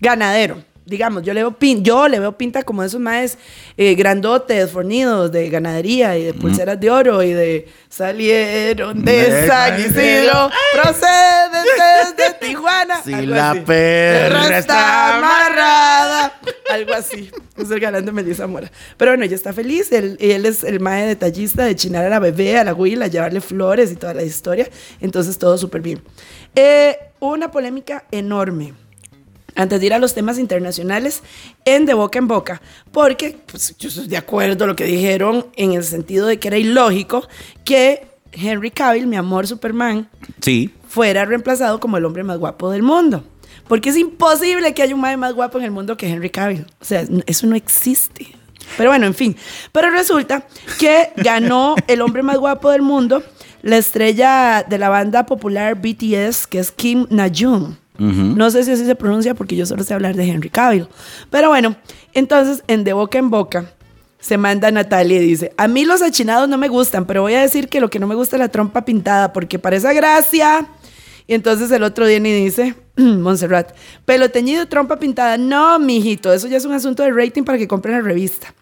ganadero. Digamos, yo le veo, pin, yo le veo pinta como esos maes eh, grandotes, fornidos de ganadería y de pulseras de oro y de salieron de San Isidro, procedentes de Tijuana. Si la así. perra está amarrada. Algo así. Es el galán de Melissa Mora. Pero bueno, ella está feliz. Él, él es el mae detallista de chinar a la bebé, a la huila, llevarle flores y toda la historia. Entonces, todo súper bien. Eh, una polémica enorme antes de ir a los temas internacionales, en de boca en boca, porque pues, yo estoy de acuerdo lo que dijeron en el sentido de que era ilógico que Henry Cavill, mi amor Superman, Sí. fuera reemplazado como el hombre más guapo del mundo. Porque es imposible que haya un mae más guapo en el mundo que Henry Cavill. O sea, eso no existe. Pero bueno, en fin. Pero resulta que ganó el hombre más guapo del mundo, la estrella de la banda popular BTS, que es Kim No sé si así se pronuncia porque yo solo sé hablar de Henry Cavill. Pero bueno, entonces en De Boca en Boca se manda Natalia y dice, a mí los achinados no me gustan, pero voy a decir que lo que no me gusta es la trompa pintada porque para esa gracia Y entonces el otro viene y dice, Montserrat, pelo teñido, trompa pintada. No, mijito, eso ya es un asunto de rating para que compren la revista.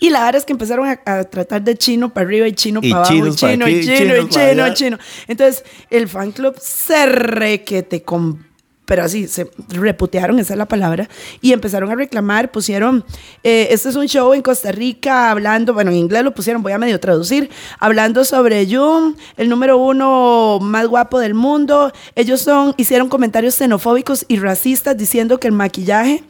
Y la verdad es que empezaron a, a tratar de chino para arriba y chino Y para abajo, y chino, aquí, y chino, y chino, y chino. Entonces, el fan club se requete con pero así, se reputearon, esa es la palabra, y empezaron a reclamar, pusieron, eh, este es un show en Costa Rica, hablando, bueno, en inglés lo pusieron, voy a medio traducir, hablando sobre Jung, el número uno más guapo del mundo, ellos son, hicieron comentarios xenofóbicos y racistas diciendo que el maquillaje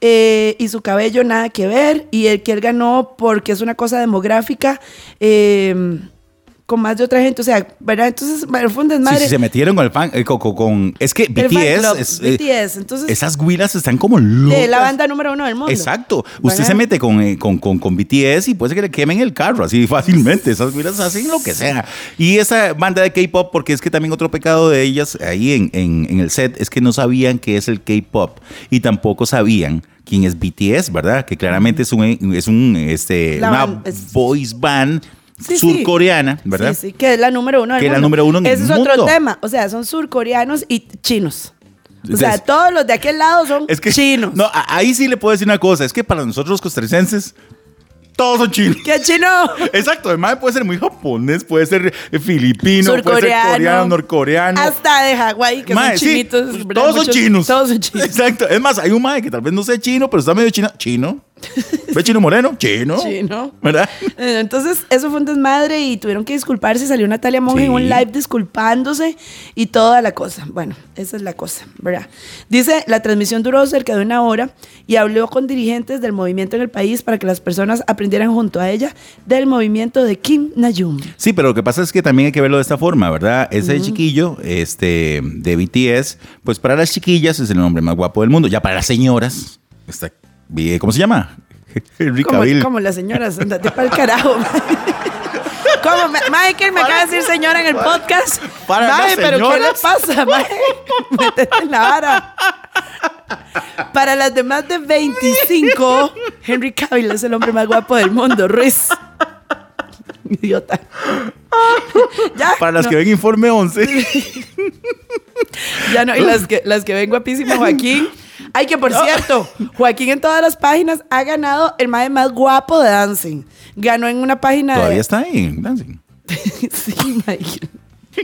eh, y su cabello nada que ver, y el que él ganó porque es una cosa demográfica, eh, con más de otra gente, o sea, ¿verdad? Entonces, fue un desmadre. sí, se metieron con el fan, eh, con, con- es que BTS, club, es, eh, BTS, entonces- esas güilas están como locas. de la banda número uno del mundo. Exacto. Usted se mete con, eh, con, con, con BTS y puede ser que le quemen el carro así fácilmente. Esas güiras hacen lo que sea. Y esa banda de K-pop, porque es que también otro pecado de ellas ahí en, en, en el set es que no sabían qué es el K-pop y tampoco sabían quién es BTS, ¿verdad? Que claramente es un, es un este, La una ban- es- voice band Sí, sí. surcoreana, ¿verdad? Sí, sí, que es la número uno del Que es la número uno en el Ese es otro tema. O sea, son surcoreanos y chinos. O sea, todos los de aquel lado son Es que chinos. No, a- ahí sí le puedo decir una cosa, es que para nosotros los costarricenses todos son chinos. ¿Qué chino? Exacto, además puede ser muy japonés, puede ser eh, filipino, puede ser Surcoreano. coreano, norcoreano. Hasta de Hawái, que Mae, son sí, chinitos. ¿verdad? todos son Muchos- chinos. Todos son chinos. Exacto. Es más, hay un mae que tal vez no sea chino, pero está medio chino. Chino. ¿Ve chino moreno? Chino. Chino. ¿Verdad? Eh, Entonces, eso fue un desmadre y tuvieron que disculparse. Salió Natalia Monge Sí. en un live disculpándose y toda la cosa. Bueno, esa es la cosa, ¿verdad? Dice, la transmisión duró cerca de una hora y habló con dirigentes del movimiento en el país para que las personas aprendieran junto a ella del movimiento de Kim Nayum. Sí, pero lo que pasa es que también hay que verlo de esta forma, ¿verdad? Ese chiquillo este, de BTS, pues para las chiquillas es el hombre más guapo del mundo. Ya para las señoras, está, ¿cómo se llama? Henry Como, Cavill. como las señoras, andate para el carajo. Como me- Michael me acaba de decir señora en el podcast. para Mae, pero ¿qué le pasa? Métete en la vara. Para las de más de 25, Henry Cavill es el hombre más guapo del mundo, Ruiz. Idiota. Ya, Para las no, que ven Informe 11. ya no, y las que, las que ven guapísimo, Joaquín. Ay, que por cierto, Joaquín en todas las páginas ha ganado el mae más guapo de Dancing. Ganó en una página de... Todavía está ahí, en Dancing. sí, Michael.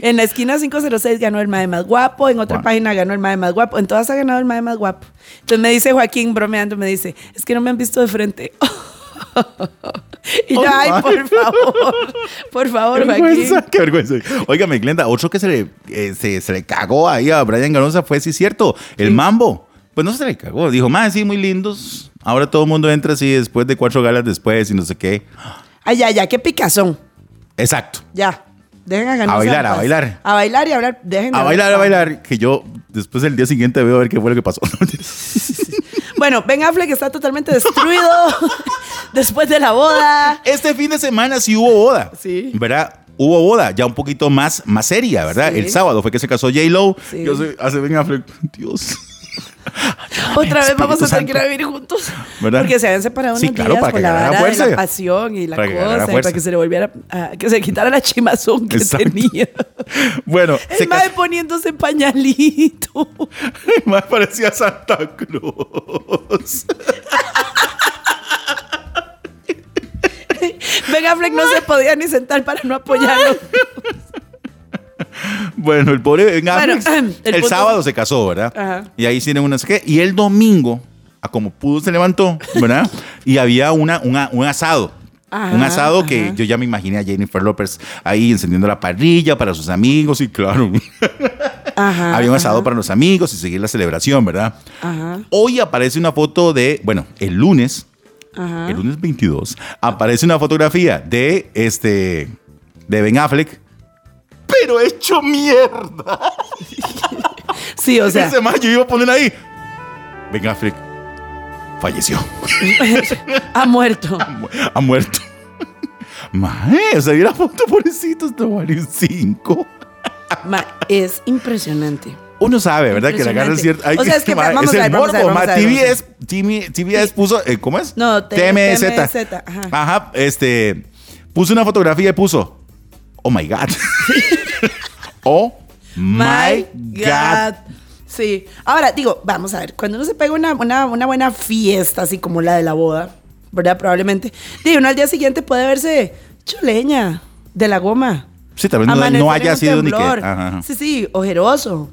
En la esquina 506 ganó el mae más guapo, en otra Wow. página ganó el mae más guapo, en todas ha ganado el mae más guapo. Entonces me dice Joaquín bromeando, me dice, es que no me han visto de frente. y yo, Oh, ay, por favor, por favor, Qué Joaquín. vergüenza, qué vergüenza. Óigame, Glenda, otro que se le, eh, se, se le cagó ahí a Brian Ganosa fue, sí, cierto, el mambo. Pues no se le cagó. Dijo, más sí, muy lindos. Ahora todo el mundo entra así después de cuatro galas después y no sé qué. Ay, ya, ya, qué picazón. Exacto. Ya. Dejen a Ganosa A bailar, a bailar. A bailar y a hablar. Dejen de A bailar, a bailar. Que yo después el día siguiente veo a ver qué fue lo que pasó. Bueno, Ben Affleck está totalmente destruido después de la boda. este fin de semana sí hubo boda. Sí. ¿Verdad? Hubo boda ya un poquito más, más seria, ¿verdad? Sí. El sábado fue que se casó J-Lo. Sí. Yo sé, hace Ben Affleck. Dios. Otra vez vamos a tener que ir a vivir juntos. ¿verdad? Porque se habían separado Sí, unos claro, días para por que la vara de la pasión y la Para que cosa, y para que se le volviera, a- que se quitara la chimazón que Exacto. tenía. Bueno, El casó. poniéndose pañalito. Más parecía Santa Claus. Ben Affleck no se podía ni sentar para no apoyarlo. Bueno, el pobre Ben Bueno, Affleck, el el, punto- sábado se casó, ¿verdad? Ajá. Y ahí tienen una qué. Y el domingo, a como pudo, se levantó, ¿verdad? y había una, una- un asado. Ajá, un asado que ajá. yo ya me imaginé a Jennifer López ahí encendiendo la parrilla para sus amigos y claro, Ajá. había un asado para los amigos y seguir la celebración, ¿verdad? Ajá. Hoy aparece una foto de, bueno, el lunes, Ajá. el lunes 22, aparece una fotografía de este, de Ben Affleck, pero hecho mierda. Sí, o sea, Ese más yo iba a poner ahí. Ben Affleck falleció. ha muerto. Mu- Ha muerto. Mae, o sea, vi la foto, pobrecito, está vale un 5. Ma, es impresionante. Uno sabe, ¿verdad? Que la agarra ay, O sea, es que vamos es el a ver, morbo, vamos ma, a ver. TBS, TBS, TBS puso, eh, ¿cómo es? No, TMZ. TMZ, ajá. Ajá, este, puso una fotografía y puso, oh my God. O My God. Sí. Ahora, digo, vamos a ver, cuando uno se pega una, una, una buena fiesta, así como la de la boda, ¿verdad? Probablemente. Digo, uno al día siguiente puede verse chuleña, de la goma. Sí, tal vez no, haya sido ni que. temblor. ajá, ajá. Sí, sí, ojeroso,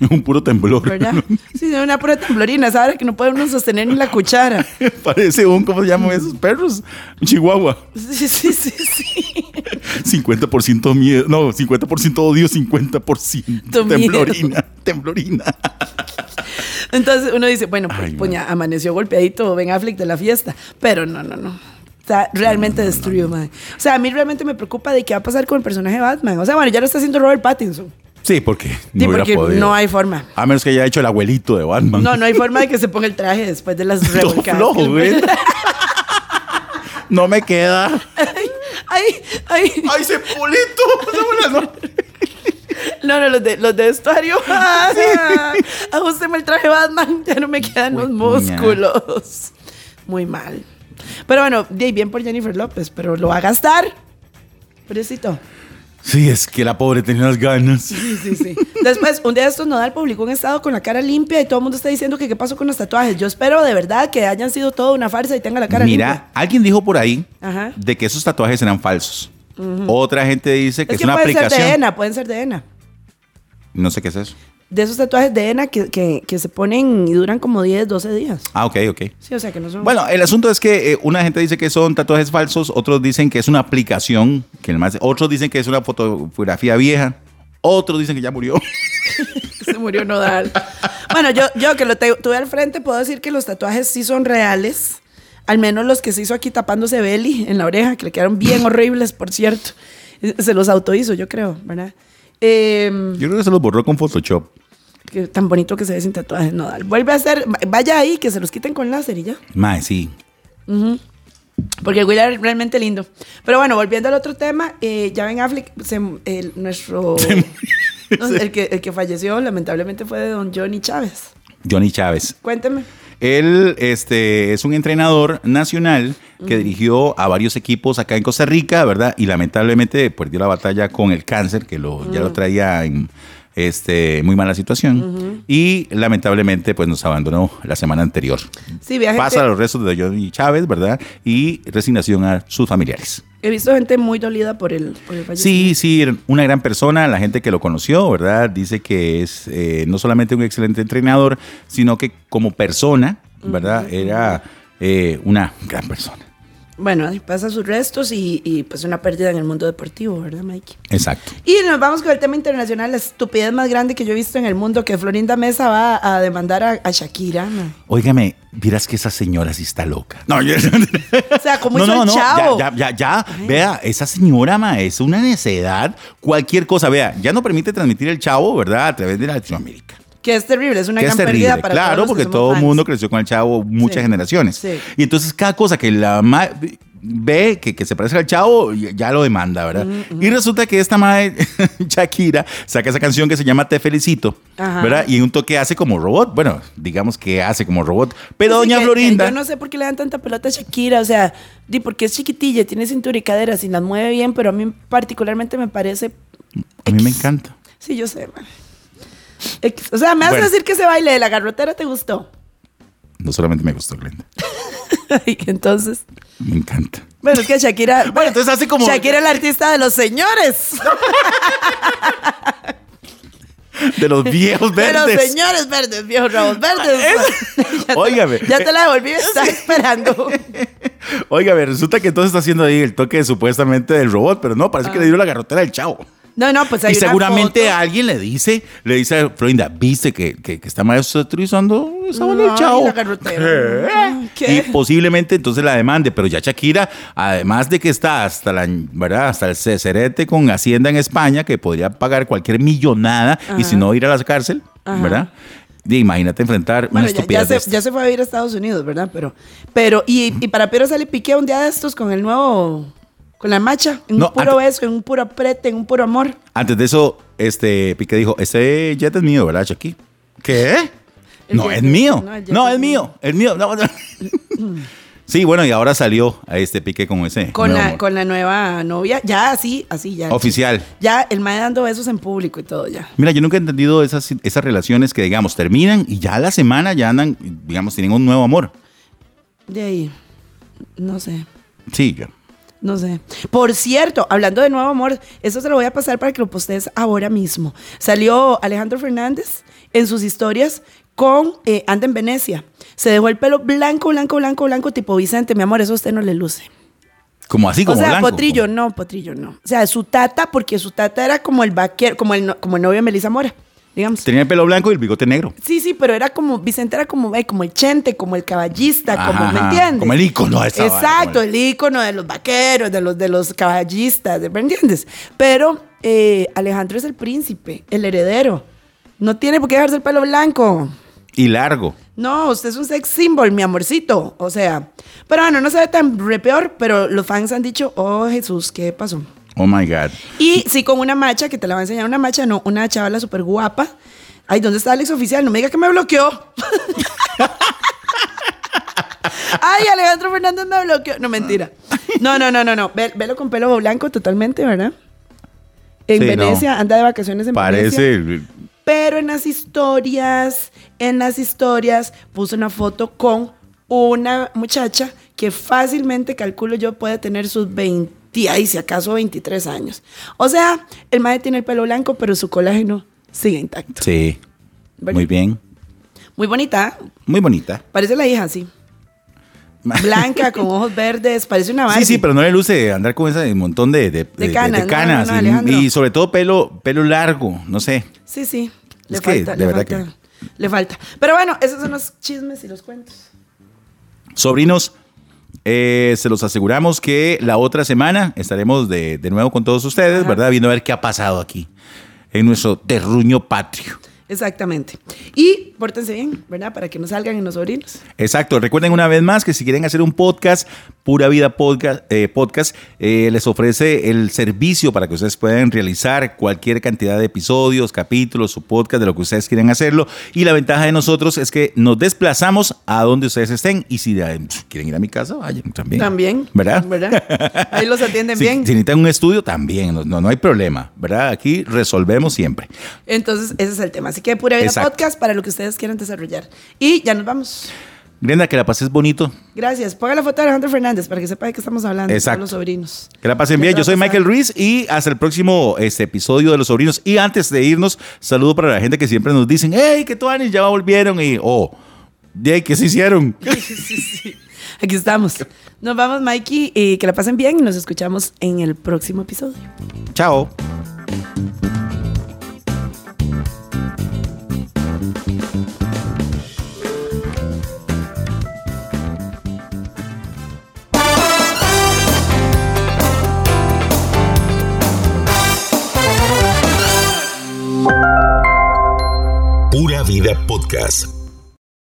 Un puro temblor. ¿verdad? Sí, una pura temblorina, ¿sabes? Que no puede uno sostener ni la cuchara. Parece un, ¿cómo se llaman esos perros? Un chihuahua. Sí, sí, sí, sí. 50% miedo. No, 50% odio, 50% Tu temblorina. Temblorina. Entonces uno dice, bueno, pues, Ay, pues, ya amaneció golpeadito Ben Affleck de la fiesta. Pero no, no, no. Está realmente destruido, man. O sea, a mí realmente me preocupa de qué va a pasar con el personaje de Batman. O sea, bueno, ya lo está haciendo Robert Pattinson. Sí, porque no Sí, hubiera porque podido. no hay forma. A menos que haya hecho el abuelito de Batman. No, no hay forma de que se ponga el traje después de las revolcadas. güey. No me queda. Ay, ay. ¡Ay, ese pulito! No, no, los de, los de vestuario. Ah, Ajusteme el traje Batman. Ya no me quedan los músculos. Muy mal. Pero bueno, bien por Jennifer López, pero lo va a gastar. Pobrecito. Sí, es que la pobre tenía las ganas. Sí, sí, sí. Después, un día de estos, Nodal publicó un estado con la cara limpia y todo el mundo está diciendo que qué pasó con los tatuajes. Yo espero de verdad que hayan sido todo una farsa y tenga la cara Mira, limpia. alguien dijo por ahí Ajá. de que esos tatuajes eran falsos. Otra gente dice que Es es, que una pueden ser de aplicación. henna, pueden ser de henna. No sé qué es eso. De esos tatuajes de henna que, que, que se ponen y duran como 10, 12 días. Ah, ok, ok. Sí, o sea que no son... Bueno, el asunto es que eh, una gente dice que son tatuajes falsos, otros dicen que es una aplicación, que el más, otros dicen que es una fotografía vieja, otros dicen que ya murió. Se murió Nodal. bueno, yo, yo que lo te- tuve al frente puedo decir que los tatuajes sí son reales. Al menos los que se hizo aquí tapándose Belly en la oreja, que le quedaron bien horribles, por cierto. Eh, Se los autohizo, yo creo, ¿verdad? Em, Yo creo que se los borró con Photoshop. que tan bonito que se ve sin tatuajes, Nodal. Vuelve a hacer, vaya ahí, que se los quiten con láser y ya. Mae, sí. Porque el Will era realmente lindo. Pero bueno, volviendo al otro tema, eh, ya Ben Affleck, se- el, nuestro... no, el, que, el que falleció lamentablemente fue de don Johnny Chávez. Johnny Chávez. Cuénteme. Él este, es un entrenador nacional que dirigió a varios equipos acá en Costa Rica, ¿verdad? Y lamentablemente perdió la batalla con el cáncer, que lo, ya lo traía en este, muy mala situación. Y lamentablemente pues nos abandonó la semana anterior. Sí, vi a gente- Pasa a los restos de Johnny Chávez, ¿verdad? Y resignación a sus familiares. He visto gente muy dolida por el, por el Sí, sí, una gran persona, la gente que lo conoció, ¿verdad? Dice que es eh, no solamente un excelente entrenador, sino que como persona, ¿verdad? Era eh, una gran persona. Bueno, pasa sus restos y, y, pues una pérdida en el mundo deportivo, ¿verdad, Mikey? Exacto. Y nos vamos con el tema internacional, la estupidez más grande que yo he visto en el mundo, que Florinda Mesa va a demandar a, a Shakira. Óigame, vieras que esa señora sí está loca. No, yo- O sea, como no, hizo no, el no, chavo. ya, ya, ya, ya. Vea, esa señora, ma, es una necedad. Cualquier cosa, vea, ya no permite transmitir el chavo, ¿verdad? A través de Latinoamérica. Que es terrible, es una que gran es terrible, pérdida para claro, todos que porque todo el mundo creció con el chavo muchas Sí, generaciones. sí. Y entonces cada cosa que la ve que, que se parece al chavo, ya lo demanda, ¿verdad? Y resulta que esta madre, Shakira, saca esa canción que se llama Te Felicito, Ajá. ¿verdad? Y un toque hace como robot, bueno, digamos que hace como robot. Pero Así doña que, Florinda... eh, Yo no sé por qué le dan tanta pelota a Shakira, o sea, di porque es chiquitilla, tiene cintura y caderas y las mueve bien, pero a mí particularmente me parece. A mí me encanta. Sí, yo sé, man. O sea, me hace Bueno. decir que ese baile de la garrotera te gustó. No solamente me gustó, Glenda. Y entonces. Me encanta. Bueno, es que Shakira. Bueno, entonces hace como- Shakira es la artista de los señores. De los viejos De los verdes. señores verdes, viejos rabos verdes. Ya te- Óigame. Ya te la devolví, estaba esperando. Óigame, resulta que entonces está haciendo ahí el toque supuestamente del robot, pero no, parece que le dio la garrotera al chavo. No, no, pues hay y una seguramente foto. alguien le dice, le dice a Florinda, viste que, que, que está maestro utilizando esa del Ay, chavo. la garrotera. ¿Qué? Y posiblemente entonces la demande, pero ya Shakira, además de que está hasta la, ¿verdad? Hasta el cecerete con Hacienda en España, que podría pagar cualquier millonada y si no ir a la cárcel, ¿verdad? Y imagínate enfrentar Bueno, una ya, estupidez ya se, estas. ya se fue a vivir a Estados Unidos, ¿verdad? Pero, pero y, y para Pedro sale Piqué un día de estos con el nuevo, con la macha, en No, un puro antes- beso, en un puro aprete, en un puro amor. Antes de eso, este Piqué dijo, ese jet es mío, ¿verdad, Shakira? ¿Qué? El no, es mío. no, es es mío. Es mío. No. Sí, bueno, y ahora salió a este pique con ese. Con la, amor. con la nueva novia, ya así, así, ya. Oficial. Ya, el mae dando besos en público y todo, ya. Mira, yo nunca he entendido esas, esas relaciones que, digamos, terminan y ya a la semana ya andan, digamos, tienen un nuevo amor. De ahí, no sé. Sí, ya. No sé. Por cierto, hablando de nuevo amor, eso se lo voy a pasar para que lo postees ahora mismo. Salió Alejandro Fernández en sus historias con eh, Anda en Venecia. Se dejó el pelo blanco, blanco, blanco, blanco, tipo Vicente. Mi amor, eso a usted no le luce. Como así, como o sea, blanco. Potrillo no, Potrillo no. O sea, su tata, porque su tata era como el vaquero, como el, no- como el novio de Melissa Mora, digamos. Tenía el pelo blanco y el bigote negro. Sí, sí, pero era como, Vicente era como, eh, como el chente, como el caballista, como, ¿me Ajá, entiendes? como el ícono de esa Exacto, el- el ícono de los vaqueros, de los, de los caballistas, ¿me entiendes? Pero eh, Alejandro es el príncipe, el heredero. No tiene por qué dejarse el pelo blanco. Y largo. No, usted es un sex symbol, mi amorcito. O sea, pero bueno, no se ve tan re peor, pero los fans han dicho, oh Jesús, ¿qué pasó? Oh my God. Y sí, con una macha, que te la va a enseñar una macha, no, una chavala súper guapa. Ay, ¿dónde está Alex Oficial? No me diga que me bloqueó. Ay, Alejandro Fernández me bloqueó. No, mentira. No, no, no, no, no. Ve- velo con pelo blanco totalmente, ¿verdad? En Sí, Venecia, anda de vacaciones en Venecia. Parece. Pero en las historias, en las historias, puso una foto con una muchacha que fácilmente, calculo yo, puede tener sus 20, y si acaso 23 años. O sea, el madre tiene el pelo blanco, pero su colágeno sigue intacto. Sí. ¿Verdad? Muy bien. Muy bonita. Muy bonita. parece la hija, sí. Blanca, con ojos verdes, parece una Barbie. Sí, sí, pero no le luce andar con ese montón de, de, De canas, no, canas. no, no, y- sobre todo pelo, pelo largo, no sé. Sí, sí. Le Es que, falta, de le verdad falta. Le falta. Pero bueno, esos son los chismes y los cuentos. Sobrinos, eh, se los aseguramos que la otra semana estaremos de, de nuevo con todos ustedes, Ajá. ¿verdad? Viendo a ver qué ha pasado aquí en nuestro terruño patrio. Exactamente. Y pórtense bien, ¿verdad? Para que no salgan en los sobrinos. Exacto. Recuerden una vez más que si quieren hacer un podcast, Pura Vida Podcast, eh, podcast eh, les ofrece el servicio para que ustedes puedan realizar cualquier cantidad de episodios, capítulos o podcast de lo que ustedes quieren hacerlo. Y la ventaja de nosotros es que nos desplazamos a donde ustedes estén. Y si quieren ir a mi casa, vayan también. También. ¿Verdad? ¿Verdad? Ahí los atienden Si, bien. si necesitan un estudio, también. No, no, no hay problema. ¿Verdad? Aquí resolvemos siempre. Entonces, ese es el tema. Así que pura vida Exacto. podcast para lo que ustedes quieran desarrollar. Y ya nos vamos. Brenda, que la pases bonito. Gracias. Ponga la foto de Alejandro Fernández para que sepa de qué estamos hablando. Exacto. Con los sobrinos. Que la pasen bien. Yo soy. Michael Ruiz y hasta el próximo este, episodio de Los Sobrinos. Y antes de irnos, saludo para la gente que siempre nos dicen, hey, que Tuanis ya volvieron y, oh, ¿qué se hicieron? Sí, sí. Aquí estamos. Nos vamos, Mikey, y que la pasen bien y nos escuchamos en el próximo episodio. Chao. Vida Podcast